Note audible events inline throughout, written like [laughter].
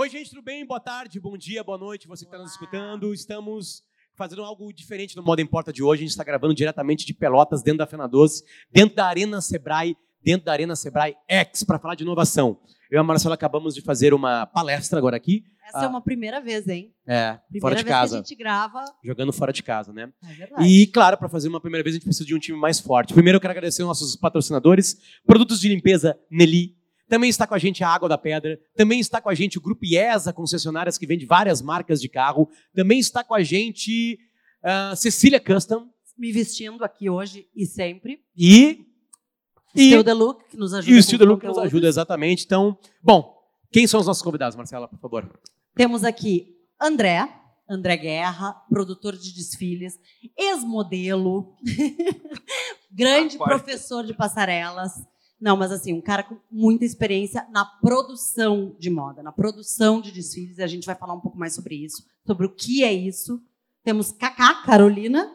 Oi, gente, tudo bem? Boa tarde, bom dia, boa noite, você que está nos escutando. Estamos fazendo algo diferente no Moda Importa de hoje. A gente está gravando diretamente de Pelotas, dentro da Fena Doce, dentro da Arena Sebrae, dentro da Arena Sebrae X, para falar de inovação. Eu e a Marcela acabamos de fazer uma palestra agora aqui. Essa é uma primeira vez, hein? É, Primeira fora de vez casa. que a gente grava. Jogando fora de casa, né? É verdade. E, claro, para fazer uma primeira vez, a gente precisa de um time mais forte. Primeiro, eu quero agradecer aos nossos patrocinadores, Produtos de Limpeza Nelly. Também está com a gente a Água da Pedra. Também está com a gente o Grupo IESA, concessionárias que vende várias marcas de carro. Também está com a gente ah, Cecília Custom. Me vestindo aqui hoje e sempre. E, e, Still the Look, que nos ajuda e o com Estilo Look nos conteúdos. ajuda, exatamente. Então, bom, quem são os nossos convidados, Marcela, por favor? Temos aqui André, André Guerra, produtor de desfiles, ex-modelo, [laughs] grande professor de passarelas. Não, mas assim, um cara com muita experiência na produção de moda, na produção de desfiles. E a gente vai falar um pouco mais sobre isso, sobre o que é isso. Temos Cacá Carolina.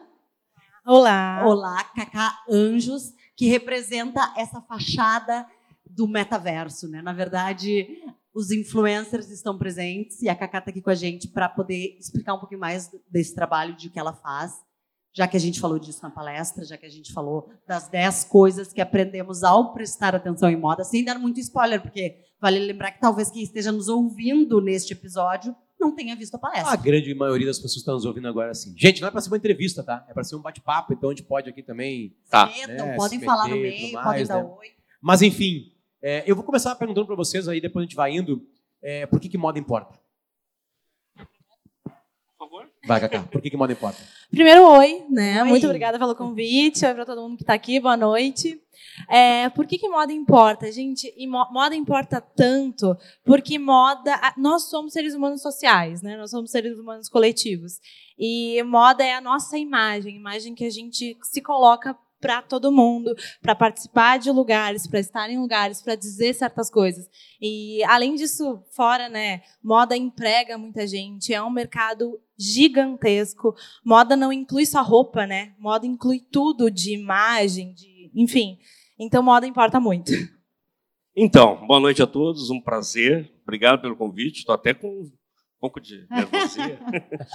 Olá. Olá, Cacá Anjos, que representa essa fachada do metaverso, né? Na verdade, os influencers estão presentes e a Cacá está aqui com a gente para poder explicar um pouquinho mais desse trabalho, de o que ela faz, já que a gente falou disso na palestra, já que a gente falou das 10 coisas que aprendemos ao prestar atenção em moda, sem dar muito spoiler, porque vale lembrar que talvez quem esteja nos ouvindo neste episódio não tenha visto a palestra. A grande maioria das pessoas que estão nos ouvindo agora, assim. Gente, não é para ser uma entrevista, tá? É para ser um bate-papo, então a gente pode aqui também Tá. Metam, né, podem se falar no meter meio, tudo podem mais, dar né? oi. Mas enfim, é, eu vou começar perguntando para vocês, aí depois a gente vai indo, é, por que, que moda importa? Vai, Cacá, por que, que moda importa? Primeiro, oi, né? Oi. Muito obrigada pelo convite. Oi para todo mundo que está aqui. Boa noite. É, por que, que moda importa, gente? E mo- moda importa tanto porque moda. Nós somos seres humanos sociais, né? Nós somos seres humanos coletivos. E moda é a nossa imagem, imagem que a gente se coloca para todo mundo, para participar de lugares, para estar em lugares, para dizer certas coisas. E além disso, fora, né? Moda emprega muita gente, é um mercado gigantesco. Moda não inclui só roupa, né? Moda inclui tudo de imagem, de, enfim. Então moda importa muito. Então, boa noite a todos, um prazer. Obrigado pelo convite. Estou até com um pouco de nervosia.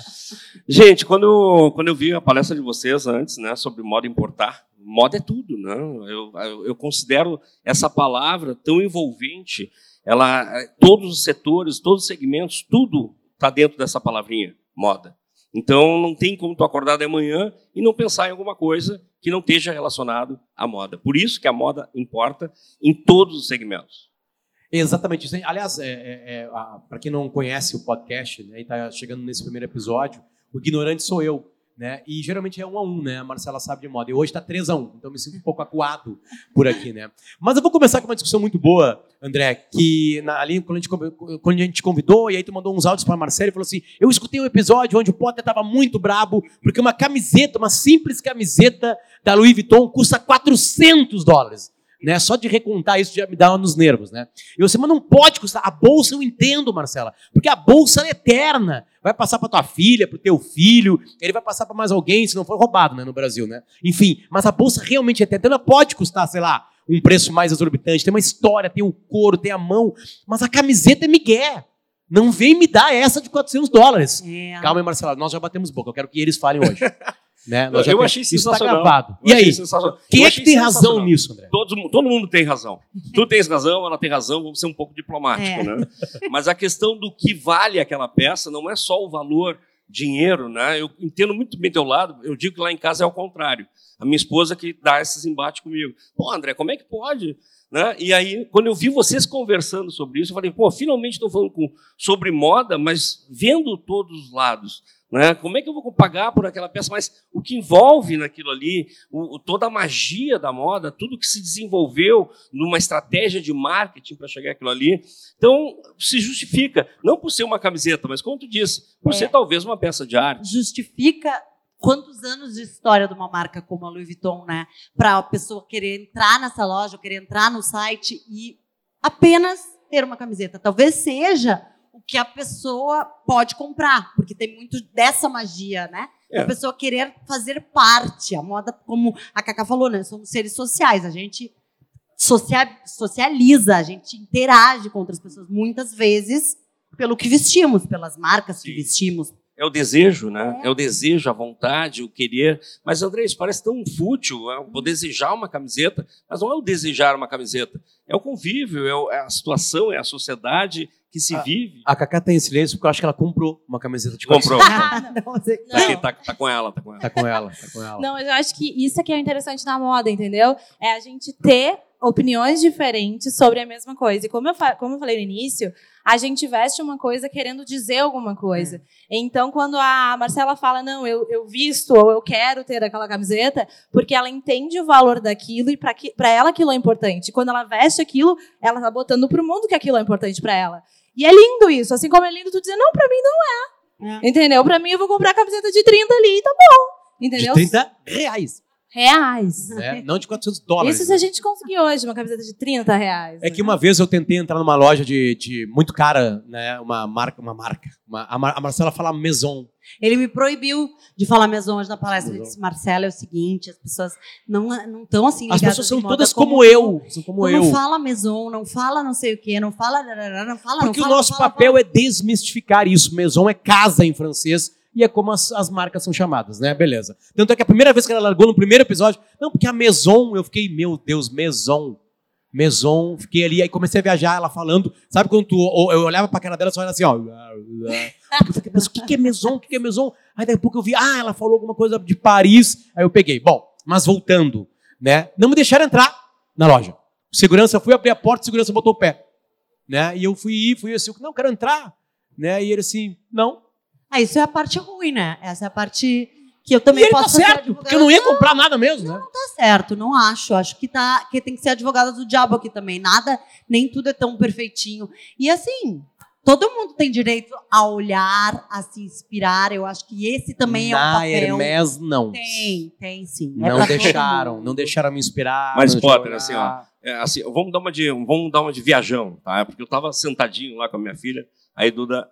[laughs] Gente, quando eu, quando eu vi a palestra de vocês antes, né, sobre moda importar, moda é tudo, né? Eu, eu, eu considero essa palavra tão envolvente. Ela, todos os setores, todos os segmentos, tudo está dentro dessa palavrinha, moda. Então, não tem como tu acordar de manhã e não pensar em alguma coisa que não esteja relacionado à moda. Por isso que a moda importa em todos os segmentos. Exatamente isso. Aliás, é, para quem não conhece o podcast, né, e está chegando nesse primeiro episódio, o ignorante sou eu. Né? E geralmente é um a um, né? A Marcela sabe de moda. E hoje está 3 a 1 então me sinto um pouco acuado por aqui, né? Mas eu vou começar com uma discussão muito boa, André, que na, ali quando a, gente, quando a gente convidou, e aí tu mandou uns áudios para Marcela e falou assim: Eu escutei um episódio onde o Potter estava muito brabo, porque uma camiseta, uma simples camiseta da Louis Vuitton custa 400 dólares. Né? Só de recontar isso já me dá nos nervos, né? E você, mas não pode custar. A bolsa eu entendo, Marcela, porque a bolsa é eterna. Vai passar para tua filha, para o teu filho, ele vai passar para mais alguém, se não for roubado, né, no Brasil, né? Enfim, mas a bolsa realmente é eterna. Ela pode custar, sei lá, um preço mais exorbitante. Tem uma história, tem o couro, tem a mão, mas a camiseta é migué. Não vem me dar essa de 400 dólares. É. Calma aí, Marcela, nós já batemos boca. Eu quero que eles falem hoje. [laughs] né? Nós já Eu achei Isso está sensacional. gravado. Eu E aí? Quem Eu é que tem razão nisso, André? Todos, todo mundo tem razão. [laughs] Tu tens razão, ela tem razão, vamos ser um pouco diplomático, É. né? Mas a questão do que vale aquela peça não é só o valor dinheiro, né? Eu entendo muito bem teu lado, eu digo que lá em casa é ao contrário. A minha esposa que dá esses embates comigo. Pô, André, como é que pode? Né? E aí, quando eu vi vocês conversando sobre isso, eu falei, pô, finalmente estão falando com, sobre moda, mas vendo todos os lados. Né? Como é que eu vou pagar por aquela peça? Mas o que envolve naquilo ali, o, toda a magia da moda, tudo que se desenvolveu numa estratégia de marketing para chegar aquilo ali. Então, se justifica, não por ser uma camiseta, mas como tu disse, por É. ser talvez uma peça de arte. justifica quantos anos de história de uma marca como a Louis Vuitton, né? Para a pessoa querer entrar nessa loja, querer entrar no site e apenas ter uma camiseta. Talvez seja o que a pessoa pode comprar, porque tem muito dessa magia, né? É. A pessoa querer fazer parte. A moda, como a Cacá falou, né? Somos seres sociais. A gente socia- socializa, a gente interage com outras pessoas. Muitas vezes pelo que vestimos, pelas marcas que Sim. vestimos. É o desejo, né? É. o desejo, a vontade, o querer. Mas, André, isso parece tão fútil. É o desejar uma camiseta, mas não é o desejar uma camiseta. É o convívio, é o- é a situação, é a sociedade que se Ah, vive. A Cacá tá em silêncio porque eu acho que ela comprou uma camiseta de Comprou. Ah, não. [laughs] Não, Tá, tá, tá com ela, tá com ela. Tá com ela, tá com ela. Não, mas eu acho que isso é que é interessante na moda, entendeu? É a gente ter opiniões diferentes sobre a mesma coisa. E como eu, fa- como eu falei no início, a gente veste uma coisa querendo dizer alguma coisa. Então, quando a Marcela fala, não, eu, eu visto ou eu quero ter aquela camiseta, porque ela entende o valor daquilo e para ela aquilo é importante. Quando ela veste aquilo, ela tá botando pro mundo que aquilo é importante para ela. E é lindo isso, assim como é lindo tu dizer, não, pra mim não é. É. Entendeu? Pra mim eu vou comprar a camiseta de 30 ali e tá bom. De Entendeu? 30 reais, reais. né? Não de 400 dólares. Isso se a gente conseguir hoje, uma camiseta de 30 reais. É né? que uma vez eu tentei entrar numa loja de, de muito cara, né? Uma marca, uma marca. Uma- a, Mar- a Marcela fala Maison. Ele me proibiu de falar mesmo hoje na palestra. Ele Maison. disse, Marcelo, é o seguinte, as pessoas não não estão assim As pessoas são todas como, eu. São como não eu. fala maison, não fala não sei o quê, não fala, não fala, Porque não o fala, nosso não fala, papel é desmistificar isso. Maison é casa em francês e é como as, as marcas são chamadas, né? Beleza. Tanto é que a primeira vez que ela largou no primeiro episódio, não, porque a Maison, eu fiquei, meu Deus, Maison. Maison, fiquei ali, aí comecei a viajar, ela falando. Sabe quando tu, eu olhava pra cara dela só era assim, ó. Eu fiquei, mas o que é Maison? O que é Maison? Aí daqui a pouco eu vi, ah, ela falou alguma coisa de Paris. Aí eu peguei. Bom, mas voltando, né? Não me deixaram entrar na loja. Segurança, fui abrir a porta, segurança botou o pé. Né? E eu fui fui assim, não, quero entrar. Né? E ele assim, não. Ah, isso é a parte ruim, né? Essa é a parte que eu também e ele tá posso ser certo, porque eu não ia comprar nada mesmo, né? Tá certo, não acho. Acho que, tá, que tem que ser advogada do diabo aqui também. Nada, nem tudo é tão perfeitinho. E assim, todo mundo tem direito a olhar, a se inspirar. Eu acho que esse também é um Na papel. Hermes, não. Tem, tem sim. É Não deixaram, não deixaram me inspirar. Mas, não Potter, assim, ó, É, assim, vamos dar uma de, vamos dar uma de viajão, tá? Porque eu estava sentadinho lá com a minha filha, aí Duda,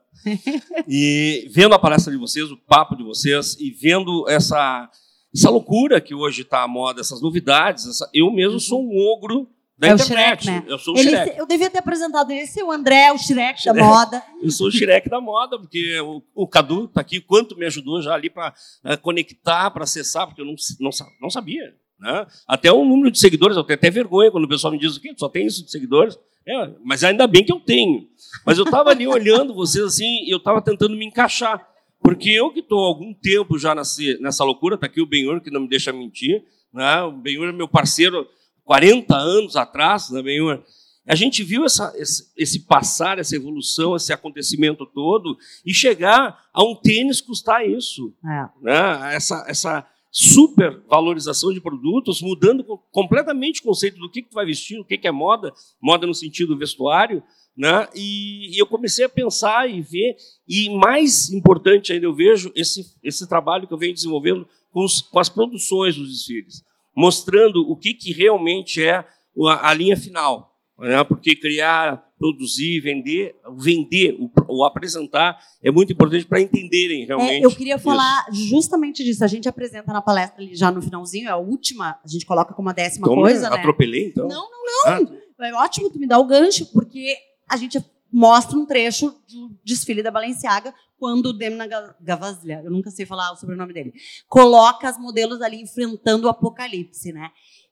e vendo a palestra de vocês, o papo de vocês e vendo essa essa loucura que hoje está à moda, essas novidades, essa- eu mesmo sou um ogro da É internet. Shrek, né? Eu sou o Ele, Shrek. eu devia ter apresentado ele, ser o André, o Shrek da moda. [laughs] Eu sou o Shrek da moda, porque o, o Cadu está aqui, quanto me ajudou já ali para conectar, para acessar, porque eu não, não, não sabia. Né? Até o número de seguidores, eu tenho até vergonha quando o pessoal me diz o quê? Só tem isso de seguidores? É, mas ainda bem que eu tenho. Mas eu estava ali olhando vocês assim, e eu estava tentando me encaixar. Porque eu que estou há algum tempo já nessa, nessa loucura, está aqui o Benhur, que não me deixa mentir. Né? O Benhur é meu parceiro 40 anos atrás, né, Benhur? A gente viu essa, esse, esse passar, essa evolução, esse acontecimento todo, e chegar a um tênis custar isso. É. Né? Essa, essa super valorização de produtos, mudando co- completamente o conceito do que, que tu vai vestir, o que, que é moda, moda no sentido vestuário. Né? E, e eu comecei a pensar e ver, e mais importante ainda, eu vejo esse, esse trabalho que eu venho desenvolvendo com, os- com as produções dos desfiles, mostrando o que, que realmente é a, a linha final. Né? Porque criar, produzir, vender, vender, o, apresentar é muito importante para entenderem realmente. É, eu queria falar justamente disso. A gente apresenta na palestra ali já no finalzinho, é a última, a gente coloca como a décima Toma, coisa, né? Atropelei, então? Não, não, Ah, não. É ótimo tu me dar o gancho, porque a gente mostra um trecho do desfile da Balenciaga quando o Demna Ga- Gavasslia, eu nunca sei falar o sobrenome dele, coloca as modelos ali enfrentando o apocalipse, né?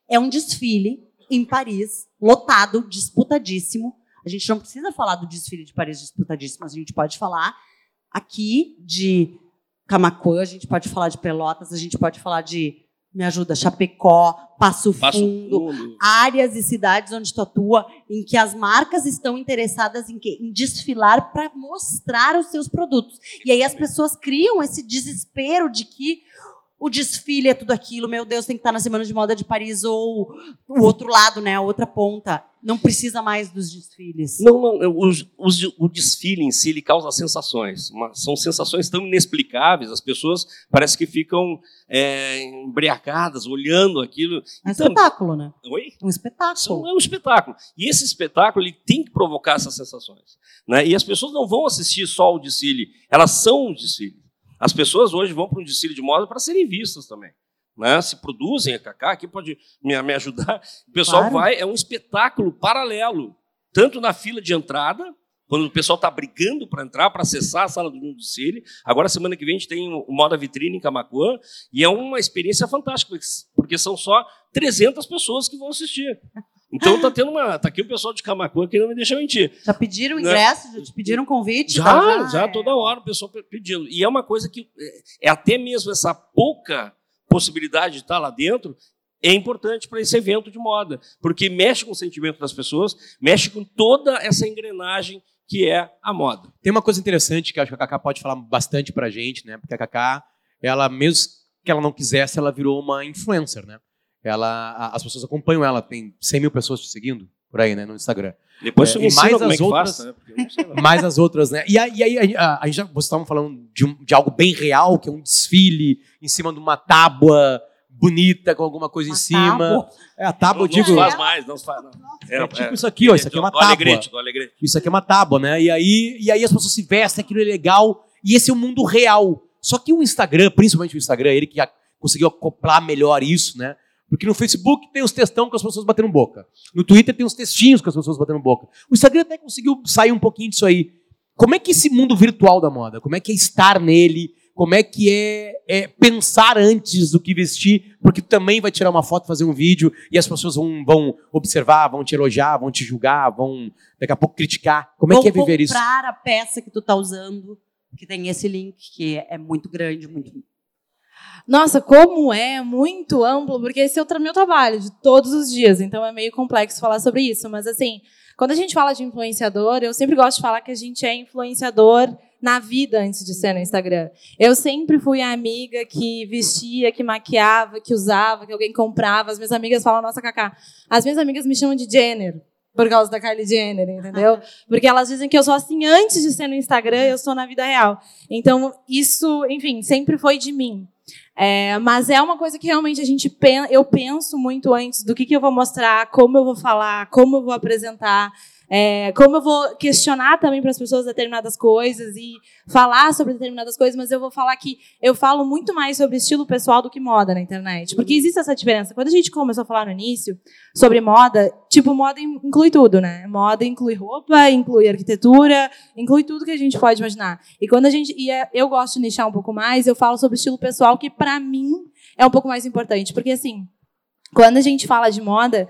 É um desfile em Paris, lotado, disputadíssimo. A gente não precisa falar do desfile de Paris disputadíssimo, mas a gente pode falar aqui de Camacuã, a gente pode falar de Pelotas, a gente pode falar de, me ajuda, Chapecó, Passo Passo Fundo, fundo. áreas e cidades onde tu atua, em que as marcas estão interessadas em, quê? em desfilar para mostrar os seus produtos. E aí as pessoas criam esse desespero de que o desfile é tudo aquilo, meu Deus, tem que estar na Semana de Moda de Paris ou o outro lado, né, a outra ponta. Não precisa mais dos desfiles. Não, não, os- os- o desfile em si ele causa sensações. uma- são sensações tão inexplicáveis, as pessoas parece que ficam é, embriagadas, olhando aquilo. É um Então- espetáculo, né? Oi? É um espetáculo. É um espetáculo. E esse espetáculo ele tem que provocar essas sensações. Né? E as pessoas não vão assistir só o desfile, elas são o desfile. As pessoas hoje vão para um desfile de moda para serem vistas também. Né? Se produzem, a Cacá aqui pode me, me ajudar. O pessoal Claro. vai, é um espetáculo paralelo, tanto na fila de entrada, Quando o pessoal está brigando para entrar, para acessar a sala do Mundo do Cine. Agora, semana que vem, a gente tem o Moda Vitrine em Camacuã. E é uma experiência fantástica, porque são só 300 pessoas que vão assistir. Então tá tendo uma. Tá aqui o pessoal de Camacuã que não me deixa mentir. Já pediram né? ingresso? Já te pediram convite? Já, tá, já, já é. toda hora o pessoal pedindo. E é uma coisa que é, é até mesmo essa pouca possibilidade de estar lá dentro é importante para esse evento de moda, porque mexe com o sentimento das pessoas, mexe com toda essa engrenagem que é a moda. Tem uma coisa interessante que acho que a Cacá pode falar bastante para a gente, né? Porque a Cacá, ela mesmo que ela não quisesse, ela virou uma influencer, né? Ela, as pessoas acompanham ela, tem 100 mil pessoas te seguindo por aí, né, no Instagram. Depois é, e mais as outras, né? [laughs] mais as outras, né? E aí, aí a, a, já vocês estavam falando de, um, de algo bem real, que é um desfile em cima de uma tábua bonita com alguma coisa uma em cima. Tábua. É a tábua, não, digo. Não faz mais, não faz. Não. É, é, tipo isso aqui, ó. Isso aqui é uma tábua. Alegrete, alegrete. Isso aqui é uma tábua, né? E aí, e aí as pessoas se vestem, aquilo é legal. E esse é o mundo real. Só que o Instagram, principalmente o Instagram, ele que conseguiu acoplar melhor isso, né? Porque no Facebook tem os textão com as pessoas batendo boca. No Twitter tem os textinhos com as pessoas batendo boca. O Instagram até conseguiu sair um pouquinho disso aí. Como é que esse mundo virtual da moda, como é que é estar nele, como é que é, é, pensar antes do que vestir, porque também vai tirar uma foto, fazer um vídeo, e as pessoas vão, vão observar, vão te elogiar, vão te julgar, vão daqui a pouco criticar. Como é que é viver isso? comprar a peça que tu está usando, que tem esse link, que é muito grande, muito... Nossa, como é muito amplo, porque esse é o meu trabalho de todos os dias, então é meio complexo falar sobre isso, mas assim, quando a gente fala de influenciador, eu sempre gosto de falar que a gente é influenciador na vida antes de ser no Instagram. Eu sempre fui a amiga que vestia, que maquiava, que usava, que alguém comprava. As minhas amigas falam, nossa, Cacá, as minhas amigas me chamam de Jenner. Por causa da Kylie Jenner, entendeu? [laughs] Porque elas dizem que eu sou assim antes de ser no Instagram, eu sou na vida real. Então, isso, enfim, sempre foi de mim. É, mas é uma coisa que realmente a gente eu penso muito antes do que, que eu vou mostrar, como eu vou falar, como eu vou apresentar. É, como eu vou questionar também para as pessoas determinadas coisas e falar sobre determinadas coisas, mas eu vou falar que eu falo muito mais sobre estilo pessoal do que moda na internet. Porque existe essa diferença. Quando a gente começou a falar no início sobre moda, tipo, moda inclui tudo, né? Moda inclui roupa, inclui arquitetura, inclui tudo que a gente pode imaginar. E quando a gente. E é, eu gosto de nichar um pouco mais, eu falo sobre estilo pessoal, que para mim é um pouco mais importante. Porque assim, quando a gente fala de moda,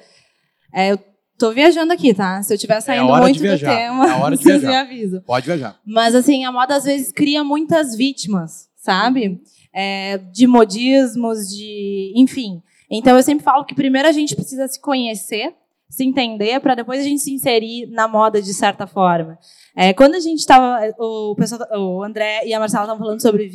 é, eu Tô viajando aqui, tá? Se eu estiver é saindo é muito do tema, é hora de [laughs] vocês viajar. me avisam. Pode viajar. Mas, assim, a moda às vezes cria muitas vítimas, sabe? É, de modismos, de. Enfim. Então, eu sempre falo que primeiro a gente precisa se conhecer, se entender, para depois a gente se inserir na moda de certa forma. É, quando a gente estava. O, o André e a Marcela estavam falando sobre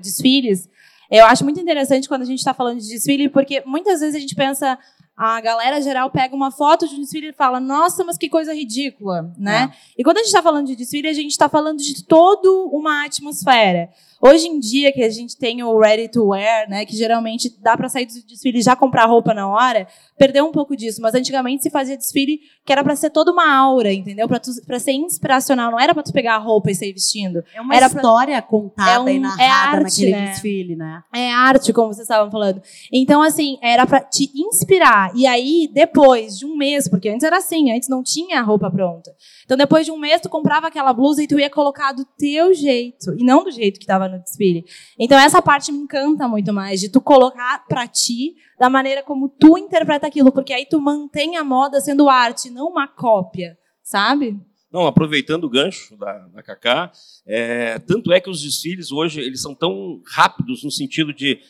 desfiles. Eu acho muito interessante quando a gente está falando de desfile, porque muitas vezes a gente pensa, a galera geral pega uma foto de um desfile e fala, nossa, mas que coisa ridícula, né? É. E quando a gente está falando de desfile, a gente está falando de toda uma atmosfera. Hoje em dia, que a gente tem o ready to wear, né, que geralmente dá para sair do desfile e já comprar roupa na hora, perdeu um pouco disso. Mas antigamente se fazia desfile que era para ser toda uma aura, entendeu? Para ser inspiracional, não era para tu pegar a roupa e sair vestindo. É uma era história pra... contada é um, e narrada é arte, naquele né? desfile, né? É arte, como vocês estavam falando. Então, assim, era para te inspirar. E aí, depois de um mês, porque antes era assim, antes não tinha a roupa pronta. Então, depois de um mês, tu comprava aquela blusa e tu ia colocar do teu jeito, e não do jeito que estava no desfile. Então essa parte me encanta muito mais de tu colocar para ti da maneira como tu interpreta aquilo, porque aí tu mantém a moda sendo arte, não uma cópia, sabe? Não, aproveitando o gancho da, da Cacá, é, tanto é que os desfiles hoje eles são tão rápidos no sentido de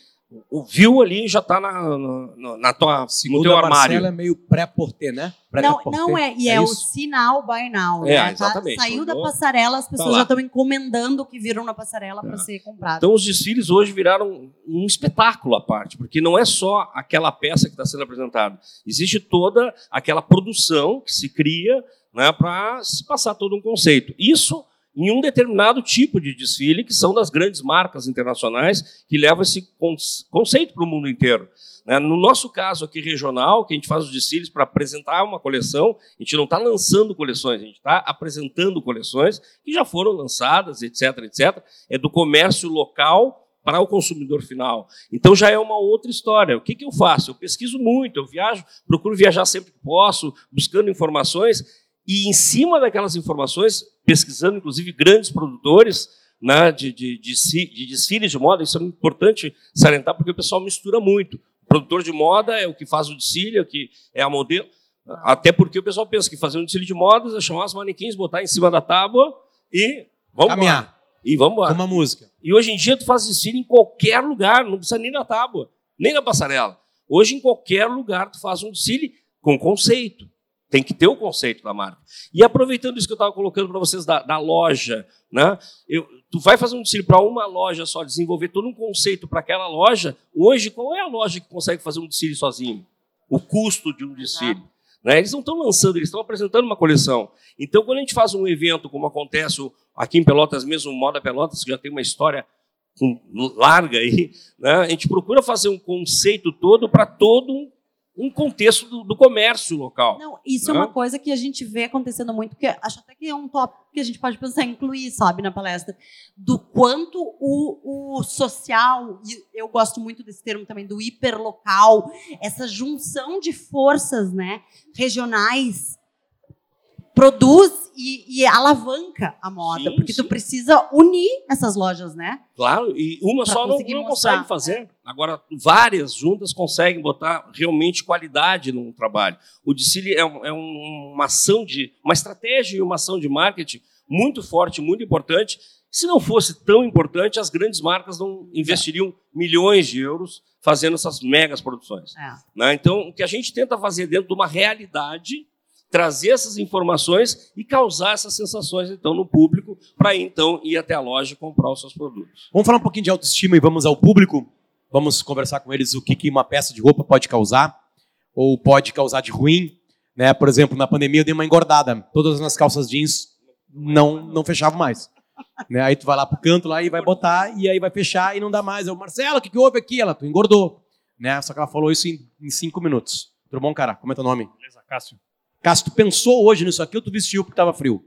viu ali já está na, na, na, tua, Segundo no teu armário. Marcela é meio pré-porter, né? Pré não, não é. E é, é o sinal buy now. É, né? exatamente. Saiu da passarela, as pessoas tá já estão encomendando o que viram na passarela para é. ser comprado. Então os desfiles hoje viraram um espetáculo à parte, porque não é só aquela peça que está sendo apresentada. Existe toda aquela produção que se cria né, para se passar todo um conceito. Isso em um determinado tipo de desfile, que são das grandes marcas internacionais que levam esse conceito para o mundo inteiro. Né? No nosso caso aqui regional, que a gente faz os desfiles para apresentar uma coleção, a gente não está lançando coleções, a gente está apresentando coleções que já foram lançadas, etc, etc. É do comércio local para o consumidor final. Então já é uma outra história. O que, que eu faço? Eu pesquiso muito, eu viajo, procuro viajar sempre que posso, buscando informações E em cima daquelas informações, pesquisando inclusive grandes produtores né, de, de, de, de desfiles de moda, isso é importante salientar porque o pessoal mistura muito. O produtor de moda é o que faz o desfile, é o que é a modelo. Até porque o pessoal pensa que fazer um desfile de modas é chamar os manequins, botar em cima da tábua e vamos Caminhar. embora. E vamos embora. Uma música. E hoje em dia tu faz desfile em qualquer lugar, não precisa nem na tábua, nem na passarela. Hoje em qualquer lugar tu faz um desfile com conceito. Tem que ter o conceito da marca. E aproveitando isso que eu estava colocando para vocês da, da, loja, né? Eu, tu vai fazer um desfile para uma loja só, desenvolver todo um conceito para aquela loja. Hoje, qual é a loja que consegue fazer um desfile sozinho? O custo de um desfile. Né? Eles não estão lançando, eles estão apresentando uma coleção. Então, quando a gente faz um evento, como acontece aqui em Pelotas mesmo, Moda Pelotas, que já tem uma história larga aí, né? a gente procura fazer um conceito todo para todo um um contexto do, do, comércio local. Não, isso né? é uma coisa que a gente vê acontecendo muito, que acho até que é um tópico que a gente pode pensar em incluir, sabe, na palestra, do quanto o, o social, e eu gosto muito desse termo também, do hiperlocal, essa junção de forças né, regionais produz e, e, alavanca a moda, sim, porque sim. tu precisa unir essas lojas, né? Claro, e uma pra só não, não consegue fazer. Agora, várias juntas conseguem botar realmente qualidade no trabalho. O Dicile é, é uma ação de, uma estratégia e uma ação de marketing muito forte, muito importante. Se não fosse tão importante, as grandes marcas não investiriam é. milhões de euros fazendo essas megas produções. É. Né? Então, o que a gente tenta fazer dentro de uma realidade trazer essas informações e causar essas sensações então no público para então ir até a loja e comprar os seus produtos. Vamos falar um pouquinho de autoestima e vamos ao público. Vamos conversar com eles o que, uma peça de roupa pode causar ou pode causar de ruim. Né? Por exemplo, na pandemia eu dei uma engordada. Todas as minhas calças jeans não não fechavam mais. Né? Aí tu vai lá pro canto lá e vai botar e aí vai fechar e não dá mais. Eu, Marcelo, o que, que houve aqui? Ela, tu engordou. Né? Só que ela falou isso em, em cinco minutos. Tudo bom, cara? Como é teu nome? Beleza, Cássio. Cássio, tu pensou hoje nisso aqui ou tu vestiu porque estava frio?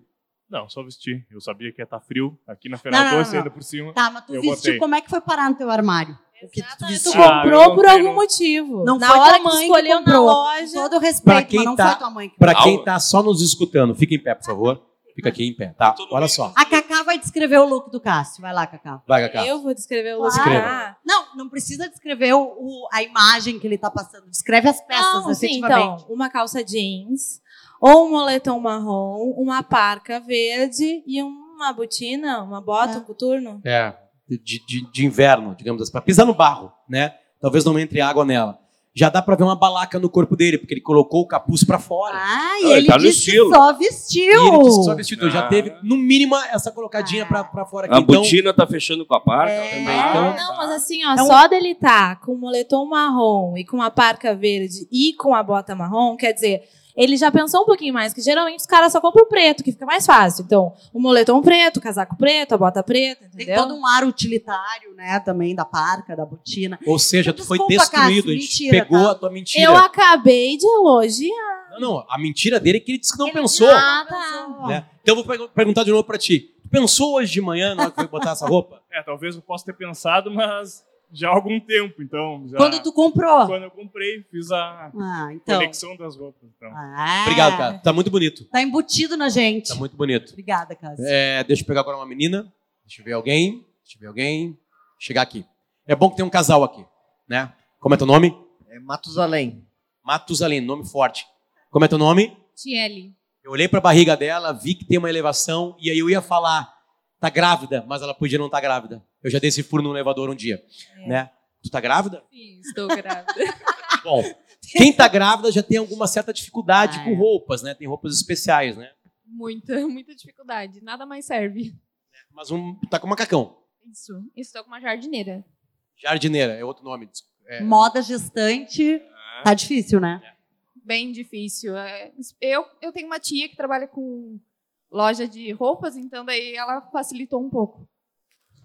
Não, só vesti. Eu sabia que ia estar tá frio aqui na Fernando Doce, ainda por cima. Tá, mas tu vestiu, botei. como é que foi parar no teu armário? O que tu, tu comprou ah, por algum motivo. Não na foi hora tua mãe que escolheu que na loja. Todo respeito, mas não tá, foi tua mãe que Para quem tá só nos escutando, fica em pé, por favor. Fica aqui em pé, tá? Olha só. A Cacá vai descrever o look do Cássio. Vai lá, Cacá. Vai, Cacá. Eu vou descrever o look. Claro. Não, não precisa descrever o, o, a imagem que ele tá passando. Descreve as peças, não, efetivamente. Sim, então, uma calça jeans, ou um moletom marrom, uma parca verde e uma botina, uma bota, é. um coturno. É, de, de, de inverno, digamos assim, para pisar no barro, né? Talvez não entre água nela já dá para ver uma balaca no corpo dele, porque ele colocou o capuz para fora. Ah, e ele, ele tá disse que só vestiu. E ele disse que só vestiu. Então, ah. já teve, no mínimo, essa colocadinha ah. para fora aqui. A então, botina tá fechando com a parca é. também. Então, não, mas assim, ó, então, só dele tá com o moletom marrom e com a parca verde e com a bota marrom, quer dizer ele já pensou um pouquinho mais, que geralmente os caras só compram o preto, que fica mais fácil. Então, o moletom preto, o casaco preto, a bota preta, entendeu? Tem todo um ar utilitário, né, também da parca, da botina. Ou seja, tu foi destruído, a gente mentira, pegou tá? a tua mentira. Eu acabei de elogiar. Não, não, a mentira dele é que ele disse que não ele pensou. Ah, tá. Né? Então eu vou perguntar de novo para ti. Tu pensou hoje de manhã na hora que foi botar essa roupa? É, talvez eu possa ter pensado, mas já há algum tempo, então. Já, quando tu comprou? Quando eu comprei, fiz a ah, então. conexão das roupas. Então. Ah, Obrigado, cara. Tá muito bonito. Tá embutido na gente. Tá muito bonito. Obrigada, Cássio. É, deixa eu pegar agora uma menina. Deixa eu ver alguém. Deixa eu ver alguém. Chegar aqui. É bom que tem um casal aqui, né? Como é teu nome? É Matusalém. Matusalém, nome forte. Como é teu nome? Tiele. Eu olhei para a barriga dela, vi que tem uma elevação e aí eu ia falar tá grávida, mas ela podia não estar tá grávida. Eu já desci furo no elevador um dia, é. né? Tu tá grávida? Sim, estou grávida. [laughs] Bom, quem tá grávida já tem alguma certa dificuldade ah, com é. roupas, né? Tem roupas especiais, né? Muita, muita dificuldade. Nada mais serve. Mas um tá com macacão. Isso. Estou com uma jardineira. Jardineira, é outro nome. É... Moda gestante. Tá difícil, né? É. Bem difícil. É, eu, eu tenho uma tia que trabalha com loja de roupas, então daí ela facilitou um pouco.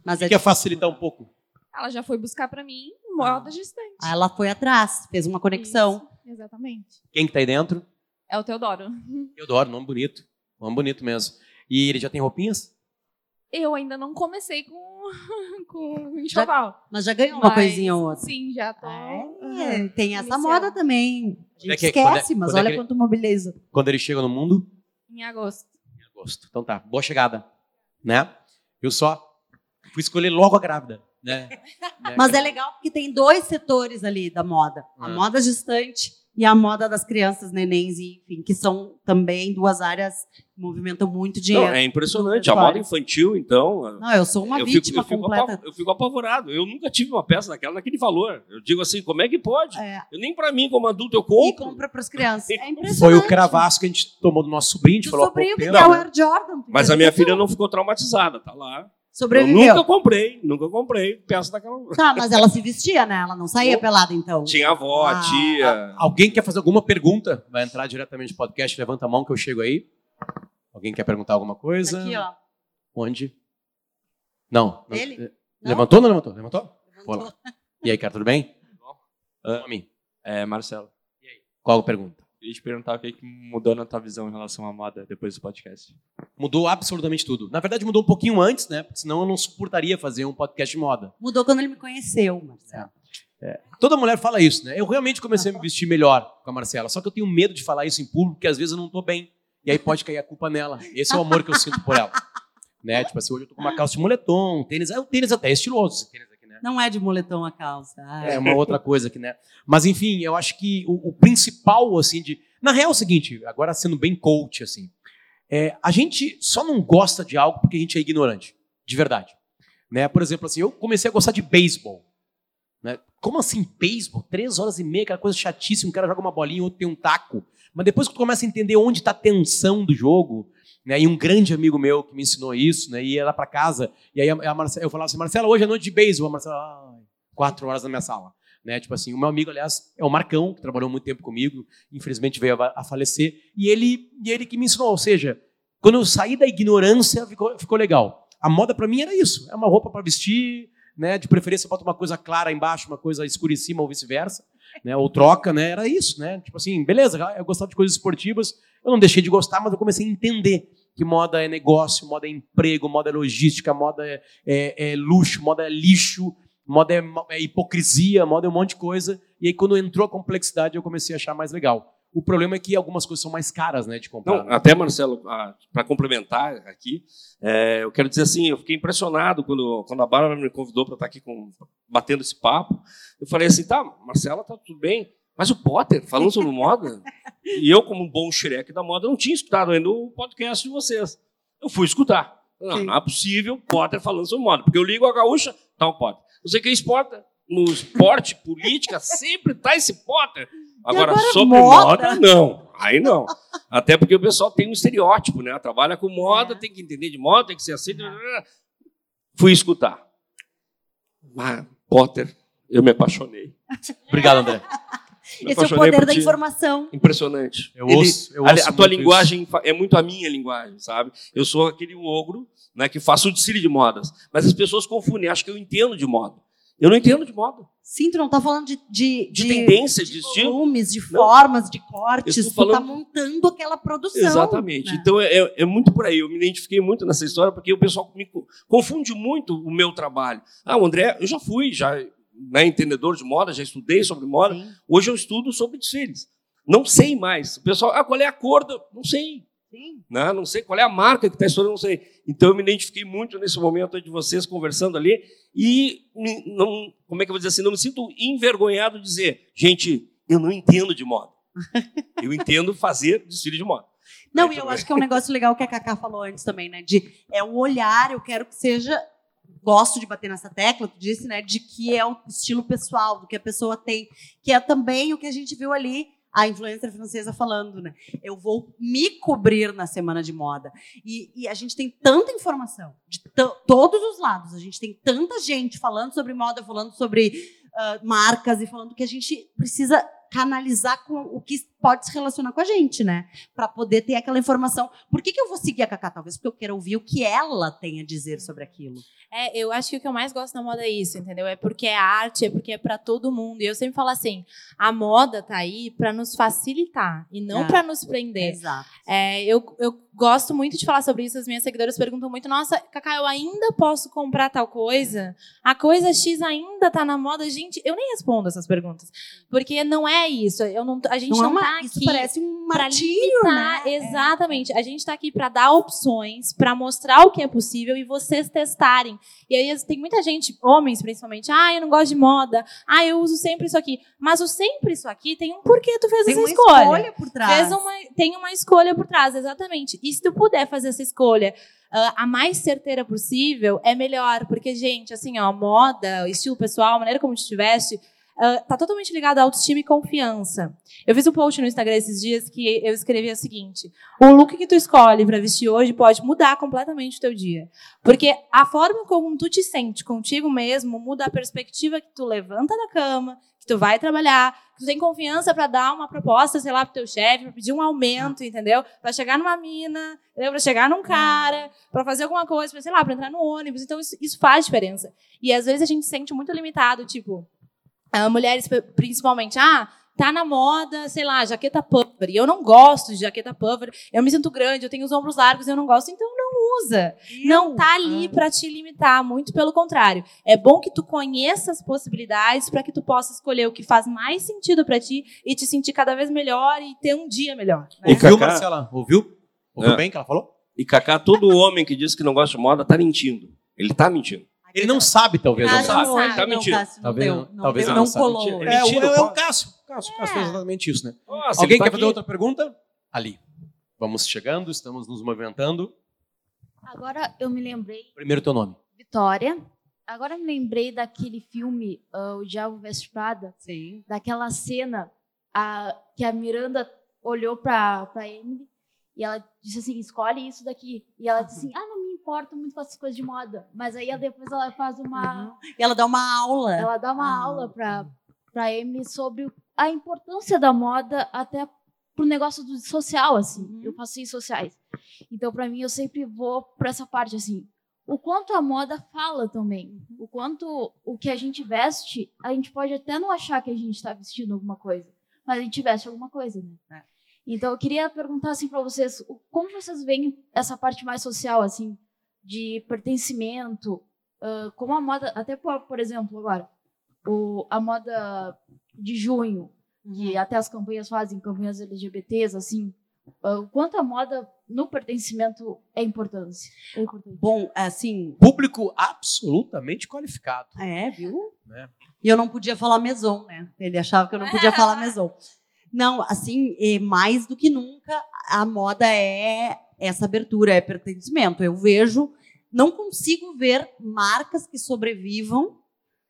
Mas o que é facilitar um pouco? Ela já foi buscar para mim moda distante. Ah, ela foi atrás, fez uma conexão. Isso, exatamente. Quem que tá aí dentro? É o Teodoro. [laughs] Teodoro, nome bonito. Nome bonito mesmo. E ele já tem roupinhas? Eu ainda não comecei com, [laughs] com enxoval. mas já ganhou uma mas, coisinha ou outra. Sim, já tô. É, tem essa moda também. A gente é que, esquece, é, mas quando é olha é quanto mobiliza. Quando ele chega no mundo? Em agosto. Então tá, boa chegada. Né? Eu só fui escolher logo a grávida. Né? Né? [laughs] Mas é legal porque tem dois setores ali da moda. A Ah. moda gestante e a moda das crianças, nenéns, e, enfim, que são também duas áreas que movimentam muito dinheiro. Não, é impressionante. A moda infantil, então. Não, eu sou uma eu, fico, vítima eu, fico completa. apav- eu fico apavorado. Eu nunca tive uma peça daquela naquele valor. Eu digo assim, como é que pode? É, Eu nem pra mim, como adulto, eu e compro. compra para as crianças. É [laughs] impressionante. Foi o cravaço que a gente tomou do nosso sobrinho, Do falou sobrinho que é o? Air Jordan. Mas a minha filha não ficou traumatizada, tá lá. Eu sobreviveu. nunca comprei, nunca comprei peça daquela. Tá, mas ela se vestia, né? Ela não saía pelada, então. Tinha avó, Ah, tia. Alguém quer fazer alguma pergunta? Vai entrar diretamente no podcast, levanta a mão que eu chego aí. Alguém quer perguntar alguma coisa? Aqui, ó. Onde? Não. não. Ele? Eh, Não? Levantou ou não levantou? Levantou? Levantou. E aí, cara, tudo bem? Nome? É, Marcelo, Qual a pergunta? Queria te perguntar o que, que mudou na tua visão em relação à moda depois do podcast. Mudou absolutamente tudo. Na verdade, mudou um pouquinho antes, né? Porque senão eu não suportaria fazer um podcast de moda. Mudou quando ele me conheceu, Marcelo. Toda mulher fala isso, né? Eu realmente comecei a me vestir melhor com a Marcela. Só que eu tenho medo de falar isso em público, porque às vezes eu não tô bem. E aí pode cair a culpa nela. Esse é o amor que eu sinto por ela. [laughs] Né? Tipo assim, hoje eu tô com uma calça de moletom, um tênis. É, o tênis até é estiloso, esse tênis né? Não é de moletom a calça. Ah, É uma outra coisa aqui, né? Mas enfim, eu acho que o, o principal, assim, de. Na real é o seguinte, agora sendo bem coach, assim. é, a gente só não gosta de algo porque a gente é ignorante. De verdade. Né? Por exemplo, assim, eu comecei a gostar de beisebol. Né? Como assim, beisebol? Três horas e meia, aquela coisa chatíssima, um cara joga uma bolinha, outro tem um taco. Mas depois que tu começa a entender onde está a tensão do jogo, né? E um grande amigo meu que me ensinou isso, né? Ia lá para casa, e aí a, a Marcela, eu falava assim, Marcela, hoje é noite de beisebol. A Marcela, "Ai, quatro horas na minha sala. Né? Tipo assim, o meu amigo, aliás, é o Marcão, que trabalhou muito tempo comigo, infelizmente veio a, a falecer, e ele, e ele que me ensinou. Ou seja, quando eu saí da ignorância, ficou, ficou legal. A moda para mim era isso: é uma roupa para vestir, né? de preferência bota uma coisa clara embaixo, uma coisa escura em cima, ou vice-versa. Né? Ou troca, né? Era isso, né? Tipo assim, beleza, eu gostava de coisas esportivas, eu não deixei de gostar, mas eu comecei a entender que moda é negócio, moda é emprego, moda é logística, moda é, é- é luxo, moda é lixo, moda é, é hipocrisia, moda é um monte de coisa. E aí, quando entrou a complexidade, eu comecei a achar mais legal. O problema é que algumas coisas são mais caras, né, de comprar. Não, até, Marcelo, para complementar aqui, é, eu quero dizer assim, eu fiquei impressionado quando, quando a Bárbara me convidou para estar aqui com, batendo esse papo. Eu falei assim, tá, Marcela, tá tudo bem, mas o Potter, falando sobre moda, e eu, como um bom xereque da moda, não tinha escutado ainda o podcast de vocês. Eu fui escutar. Não, Sim. não é possível Potter falando sobre moda, porque eu ligo a gaúcha, tá o Potter. Não sei quem exporta. No esporte, política, sempre tá esse Potter. Agora, agora sobre moda? moda, não. Aí não. Até porque o pessoal tem um estereótipo, né? Trabalha com moda, É. tem que entender de moda, tem que ser aceito. Fui escutar. Mas, Potter, eu me apaixonei. [laughs] Obrigado, André. Me Esse é o poder da ti. informação. Impressionante. Eu Ele- ouço, eu a, ouço a tua muito linguagem fa- é muito a minha linguagem, sabe? Eu sou aquele ogro né, que faço o desfile de modas. Mas as pessoas confundem, acham que eu entendo de moda. Eu não entendo de moda. Sim, tu não tá falando de, de, De, tendência, de, de estilo. volumes, de Não. formas, de cortes. Eu Tu tá falando- montando aquela produção. Exatamente. né? Então é, é- é muito por aí. Eu me identifiquei muito nessa história porque o pessoal me co- confunde muito o meu trabalho. Ah, o André, eu já fui, já né, entendedor de moda, já estudei sobre moda. Sim, Hoje eu estudo sobre desfiles. Não sei mais. O pessoal, ah, qual é a cor? Do... Não sei. Né? Não sei qual é a marca que está estourando, não sei. Então eu me identifiquei muito nesse momento de vocês conversando ali e não, como é que eu vou dizer assim, não me sinto envergonhado de dizer, gente, eu não entendo de moda. Eu entendo fazer desfile de moda. Não, e eu acho que é um negócio legal que a Cacá falou antes também, né? De é o olhar, eu quero que seja. Gosto de bater nessa tecla, tu disse, né? De que é o estilo pessoal, do que a pessoa tem, que é também o que a gente viu ali, a influencer francesa falando, né? Eu vou me cobrir na semana de moda. E, e a gente tem tanta informação de to- todos os lados, a gente tem tanta gente falando sobre moda, falando sobre ah, marcas e falando que a gente precisa canalizar com o que pode se relacionar com a gente, né? Para poder ter aquela informação. Por que, que eu vou seguir a Cacá? Talvez porque eu quero ouvir o que ela tem a dizer sobre aquilo. É, eu acho que o que eu mais gosto na moda é isso, entendeu? É porque é arte, é porque é pra todo mundo. E eu sempre falo assim, a moda tá aí pra nos facilitar e não É. pra nos prender. Exato. É, eu, eu gosto muito de falar sobre isso. As minhas seguidoras perguntam muito: Nossa, Cacá, eu ainda posso comprar tal coisa? A coisa X ainda tá na moda? Gente, eu nem respondo essas perguntas. Porque não é é isso. Eu não, a gente Não não, é uma, tá isso aqui parece um martírio, né? exatamente. A gente está aqui para dar opções, para mostrar o que é possível e vocês testarem. E aí tem muita gente, homens principalmente, ah, eu não gosto de moda, ah, eu uso sempre isso aqui. Mas o sempre isso aqui tem um porquê tu fez Tem essa uma escolha. escolha por trás. Uma, tem uma escolha por trás, exatamente. E se tu puder fazer essa escolha ah, a mais certeira possível, é melhor. Porque, gente, assim, ó, moda, estilo pessoal, a maneira como tu te veste, ah, tá totalmente ligado à autoestima e confiança. Eu fiz um post no Instagram esses dias que eu escrevi o seguinte: o look que tu escolhe para vestir hoje pode mudar completamente o teu dia. Porque a forma como tu te sente contigo mesmo muda a perspectiva que tu levanta da cama, que tu vai trabalhar, que tu tem confiança para dar uma proposta, sei lá, pro teu chefe, para pedir um aumento, entendeu? Para chegar numa mina, para chegar num cara, para fazer alguma coisa, pra, sei lá, para entrar no ônibus. Então isso, isso faz diferença. E às vezes a gente se sente muito limitado, tipo, mulheres pri- principalmente, ah, tá na moda, sei lá, jaqueta puffer. E eu não gosto de jaqueta puffer. Eu me sinto grande, eu tenho os ombros largos, eu não gosto, então não usa. Não tá ali para te limitar, muito pelo contrário. É bom que tu conheça as possibilidades para que tu possa escolher o que faz mais sentido para ti e te sentir cada vez melhor e ter um dia melhor. né? Ouviu, Cacá? Marcela? Ouviu? Ouviu É. bem o que ela falou? E Cacá, todo homem que diz que não gosta de moda tá mentindo. Ele tá mentindo. Ele não sabe, talvez. Cássio não sabe. sabe. não, Tá não, mentindo. Não Talvez não- não, talvez não não sabe. colou. Mentira. É, é, o. Cássio. Cássio, Cássio fez exatamente isso, né? Nossa, Alguém tá quer fazer aqui. outra pergunta? Ali. Vamos chegando, estamos nos movimentando. Agora eu me lembrei, Primeiro teu nome. Vitória. Agora eu me lembrei daquele filme, ah, O Diabo Veste Prada, Sim. daquela cena a, que a Miranda olhou para para Emily e ela disse assim: escolhe isso daqui. E ela disse assim: ah, não me importo muito com essas coisas de moda. Mas aí ela- depois ela faz uma. E ela dá uma aula. Ela dá uma Ah. aula para para Emily sobre a importância da moda até pro negócio do social assim. Uhum. Eu faço ciências sociais. Então para mim eu sempre vou para essa parte assim. O quanto a moda fala também. O quanto o que a gente veste, a gente pode até não achar que a gente está vestindo alguma coisa, mas a gente veste alguma coisa, né? É. Então eu queria perguntar assim para vocês, como vocês veem essa parte mais social assim, de pertencimento, ah, como a moda, até por, por exemplo agora, o, a moda de junho, que até as campanhas fazem, campanhas LGBTs, assim, o quanto a moda no pertencimento é importante. É importante. Bom, assim, Público absolutamente qualificado. é, viu? Né? E eu não podia falar maison, né? Ele achava que eu não podia falar maison. [laughs] Não, assim, mais do que nunca, a moda é essa abertura, é pertencimento. Eu vejo, não consigo ver marcas que sobrevivam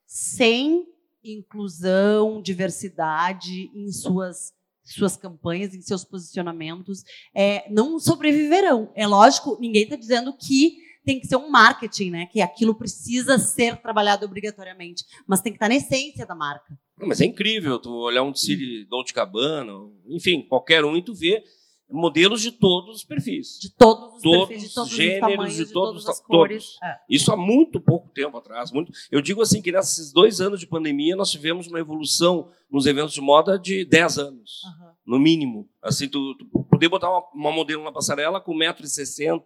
sem inclusão, diversidade em suas suas campanhas, em seus posicionamentos, é, não sobreviverão. É lógico, ninguém está dizendo que tem que ser um marketing, né? Que aquilo precisa ser trabalhado obrigatoriamente, mas tem que estar na essência da marca. Não, Mas é incrível tu olhar um desfile Dolce Gabbana, enfim, qualquer um, e tu vê modelos de todos os perfis. De todos os Todos perfis, de os todos gêneros, os tamanhos, de de, todos todas as os- cores. todos. É. Isso há muito pouco tempo atrás. Muito, eu digo assim que nesses dois anos de pandemia nós tivemos uma evolução nos eventos de moda de 10 anos, Aham. No mínimo. Assim, tu, tu poder botar uma, uma modelo na passarela com 1,60m,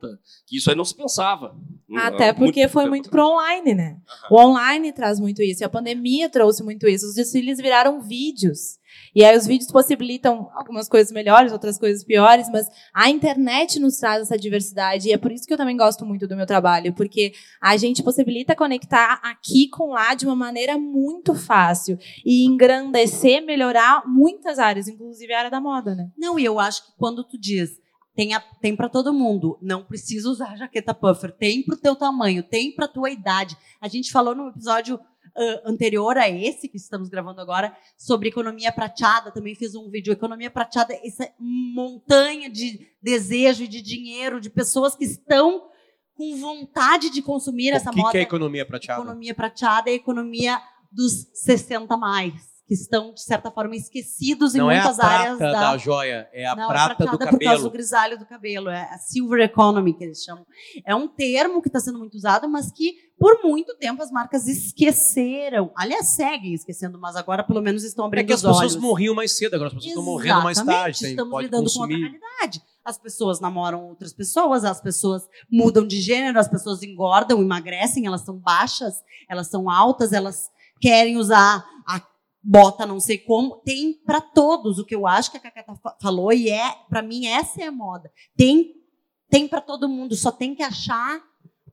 que isso aí não se pensava. Até porque foi tempo muito pro online, né? Aham. O online traz muito isso. E a pandemia trouxe muito isso. Os desfiles viraram vídeos. E aí os vídeos possibilitam algumas coisas melhores, outras coisas piores, mas a internet nos traz essa diversidade. E é por isso que eu também gosto muito do meu trabalho, porque a gente possibilita conectar aqui com lá de uma maneira muito fácil. E engrandecer, melhorar muitas áreas, inclusive a área da moda, né? Não, e eu acho que quando tu diz tem, tem para todo mundo, não precisa usar jaqueta puffer, tem pro teu tamanho, tem pra tua idade. A gente falou no episódio ah, anterior a esse que estamos gravando agora sobre economia prateada, também fiz um vídeo economia prateada, essa montanha de desejo e de dinheiro de pessoas que estão com vontade de consumir essa o que, moda. que é economia prateada? Economia prateada é a economia dos 60 mais, que estão, de certa forma, esquecidos em Não é a muitas prata áreas da, da. joia, é a Não, prata do prateada por causa do cabelo. grisalho do cabelo. É a silver economy, que eles chamam. É um termo que está sendo muito usado, mas que, por muito tempo, as marcas esqueceram. Aliás, seguem esquecendo, mas agora, pelo menos, estão É abrindo que as os olhos. pessoas morriam mais cedo, agora as pessoas estão morrendo mais tarde. Estamos pode lidando consumir. com outra realidade. As pessoas namoram outras pessoas, as pessoas mudam de gênero, as pessoas engordam, emagrecem, elas são baixas, elas são altas, elas querem usar a bota não sei como, tem para todos o que eu acho que a Cacata fa- falou e é, para mim essa é a moda. Tem tem para todo mundo, só tem que achar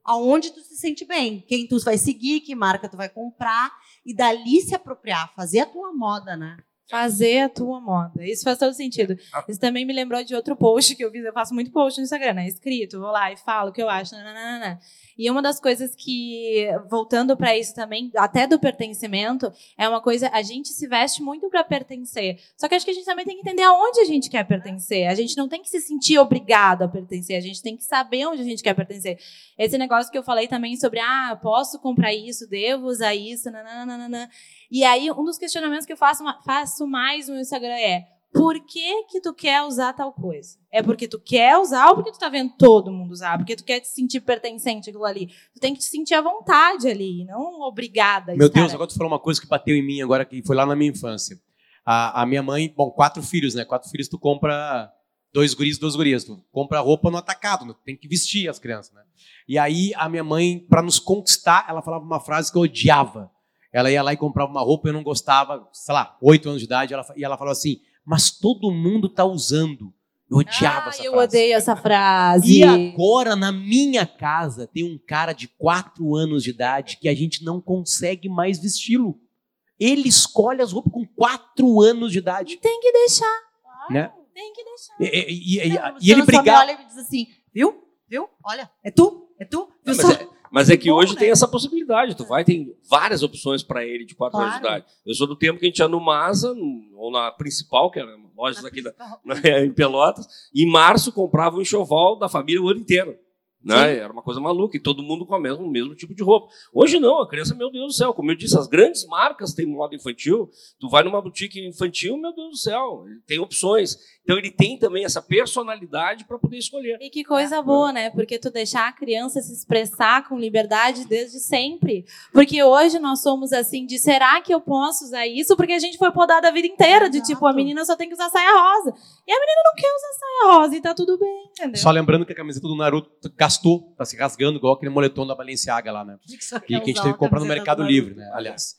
aonde tu se sente bem, quem tu vai seguir, que marca tu vai comprar e dali se apropriar, fazer a tua moda, né? Fazer a tua moda. Isso faz todo sentido. Isso também me lembrou de outro post que eu fiz. Eu faço muito post no Instagram, né? Escrito, vou lá e falo o que eu acho. nananana. E uma das coisas que, voltando para isso também, até do pertencimento, é uma coisa. A gente se veste muito para pertencer. Só que acho que a gente também tem que entender aonde a gente quer pertencer. A gente não tem que se sentir obrigado a pertencer. A gente tem que saber onde a gente quer pertencer. Esse negócio que eu falei também sobre, ah, posso comprar isso, devo usar isso, nananana. E aí, um dos questionamentos que eu faço, faço mais no Instagram é: por que que tu quer usar tal coisa? É porque tu quer usar ou porque tu tá vendo todo mundo usar? Porque tu quer te sentir pertencente àquilo ali? Tu tem que te sentir à vontade ali, não obrigada. a Meu Deus, agora tu falou uma coisa que bateu em mim agora, que foi lá na minha infância. A, a minha mãe, bom, quatro filhos, né? Quatro filhos, tu compra dois guris, duas gurias. Tu compra roupa no atacado, né? tem que vestir as crianças, né? E aí a minha mãe, para nos conquistar, ela falava uma frase que eu odiava. Ela ia lá e comprava uma roupa, eu não gostava, sei lá, oito anos de idade, ela, e ela falava assim, mas todo mundo tá usando. Eu odiava Ah, essa eu frase. odeio essa frase. E agora, na minha casa, tem um cara de 4 anos de idade que a gente não consegue mais vesti-lo. Ele escolhe as roupas com 4 anos de idade. Tem que deixar. Né? Tem que deixar. E, e- e- Não, e ele brigava. olha e me diz assim, viu? Viu? Olha, é tu? É tu? Viu Mas só? é, mas é que Bom, hoje né? tem essa possibilidade. Tu vai, tem várias opções para ele de 4 anos de Claro. idade. Eu sou do tempo que a gente ia no Masa, no- ou na principal, que era lojas aqui da, na- em Pelotas, e em março comprava um enxoval da família o ano inteiro. Né? Era uma coisa maluca, e todo mundo com o mesmo, o mesmo tipo de roupa. Hoje não, a criança, meu Deus do céu, como eu disse, as grandes marcas têm moda infantil. Tu vai numa boutique infantil, meu Deus do céu, tem opções. Então ele tem também essa personalidade para poder escolher. E que coisa boa, né? Porque tu deixar a criança se expressar com liberdade desde sempre. Porque hoje nós somos assim de será que eu posso usar isso? Porque a gente foi podada a vida inteira de tipo a Exato. menina só tem que usar saia rosa. E a menina não quer usar saia rosa e tá tudo bem, entendeu? Só lembrando que a camiseta do Naruto gastou, tá se rasgando igual aquele moletom da Balenciaga lá, né? [laughs] E que a gente teve que comprar no Mercado Livre, né? Aliás.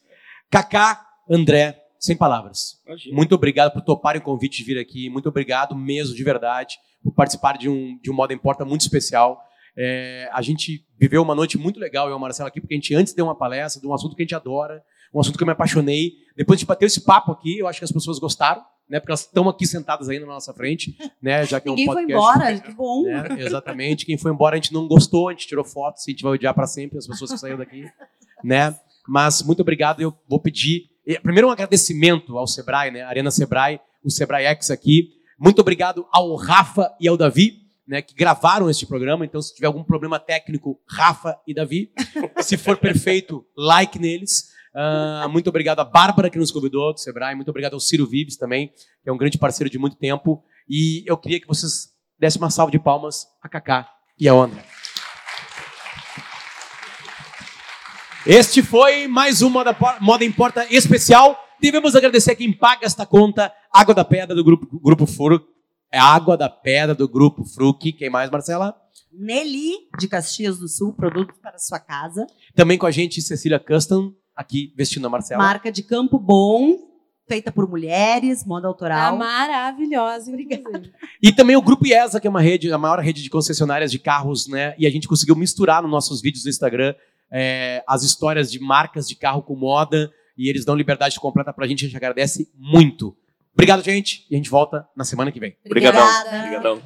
Kaká, André, sem palavras. Imagina. Muito obrigado por toparem o convite de vir aqui. Muito obrigado mesmo, de verdade, por participar de um, de um Moda Importa muito especial. É, a gente viveu uma noite muito legal, eu e o Marcelo aqui, porque a gente antes deu uma palestra de um assunto que a gente adora, um assunto que eu me apaixonei. Depois de bateu esse papo aqui, eu acho que as pessoas gostaram, né? Porque elas estão aqui sentadas ainda na nossa frente, né? Já que é um Ninguém foi podcast. embora, que bom. né? Exatamente. Quem foi embora a gente não gostou, a gente tirou fotos, a gente vai odiar para sempre as pessoas que saíram daqui, né? Mas muito obrigado. Eu vou pedir primeiro um agradecimento ao Sebrae, né? Arena Sebrae, o Sebrae X aqui. Muito obrigado ao Rafa e ao Davi, né? Que gravaram este programa. Então, se tiver algum problema técnico, Rafa e Davi. Se for perfeito, like neles. Ah, muito obrigado à Bárbara que nos convidou do Sebrae. Muito obrigado ao Ciro Vives também, que é um grande parceiro de muito tempo. E eu queria que vocês dessem uma salva de palmas a Kaká e ao André. Este foi mais um Moda, Moda Importa especial. Devemos agradecer a quem paga esta conta, Água da Pedra do Grupo, grupo Furo. É Água da Pedra do Grupo Fruc. Quem mais, Marcela? Nelly, de Caxias do Sul, produtos para sua casa. Também com a gente, Cecília Custom, aqui vestindo a Marcela. Marca de Campo Bom, feita por mulheres, moda Tá autoral. maravilhosa, inclusive. E também o Grupo IESA, que é uma rede, a maior rede de concessionárias de carros, né? E a gente conseguiu misturar nos nossos vídeos do Instagram é, as histórias de marcas de carro com moda. E eles dão liberdade completa pra gente, a gente agradece muito. Obrigado, gente. E a gente volta na semana que vem. Obrigadão. Obrigada. Obrigadão.